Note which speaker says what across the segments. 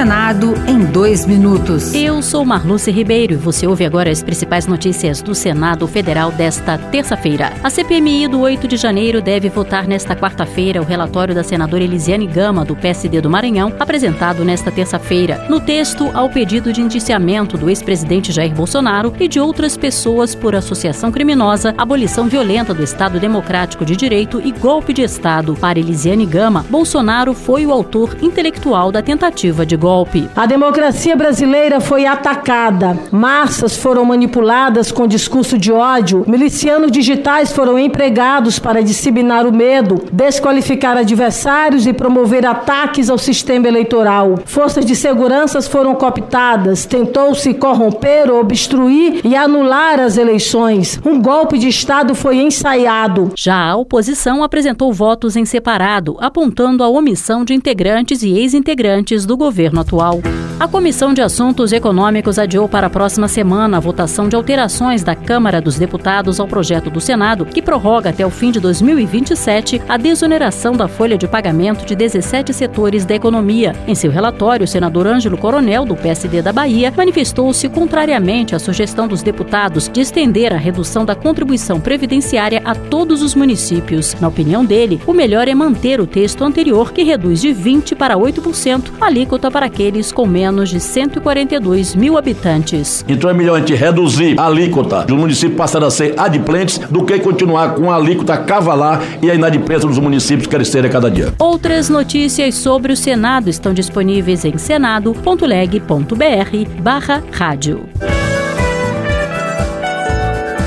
Speaker 1: Senado em dois minutos.
Speaker 2: Eu sou Marluce Ribeiro e você ouve agora as principais notícias do Senado Federal desta terça-feira. A CPMI do 8 de janeiro deve votar nesta quarta-feira o relatório da senadora Elisiane Gama, do PSD do Maranhão, apresentado nesta terça-feira. No texto, ao pedido de indiciamento do ex-presidente Jair Bolsonaro e de outras pessoas por associação criminosa, abolição violenta do Estado Democrático de Direito e golpe de Estado. Para Elisiane Gama, Bolsonaro foi o autor intelectual da tentativa de golpe.
Speaker 3: A democracia brasileira foi atacada, massas foram manipuladas com discurso de ódio, milicianos digitais foram empregados para disseminar o medo, desqualificar adversários e promover ataques ao sistema eleitoral. Forças de segurança foram cooptadas, tentou-se corromper, obstruir e anular as eleições. Um golpe de Estado foi ensaiado.
Speaker 2: Já a oposição apresentou votos em separado, apontando a omissão de integrantes e ex-integrantes do governo atual. A Comissão de Assuntos Econômicos adiou para a próxima semana a votação de alterações da Câmara dos Deputados ao projeto do Senado, que prorroga até o fim de 2027 a desoneração da folha de pagamento de 17 setores da economia. Em seu relatório, o senador Ângelo Coronel, do PSD da Bahia, manifestou-se contrariamente à sugestão dos deputados de estender a redução da contribuição previdenciária a todos os municípios. Na opinião dele, o melhor é manter o texto anterior, que reduz de 20% para 8% a alíquota para aqueles com menos de 142 mil habitantes.
Speaker 4: Então é melhor a gente reduzir a alíquota dos municípios passar a ser adimplentes do que continuar com a alíquota cavalar e a inadimplência dos municípios crescer a cada dia.
Speaker 2: Outras notícias sobre o Senado estão disponíveis em senado.leg.br barra rádio.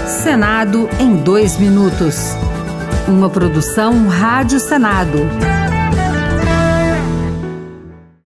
Speaker 1: Senado em dois minutos. Uma produção Rádio Senado.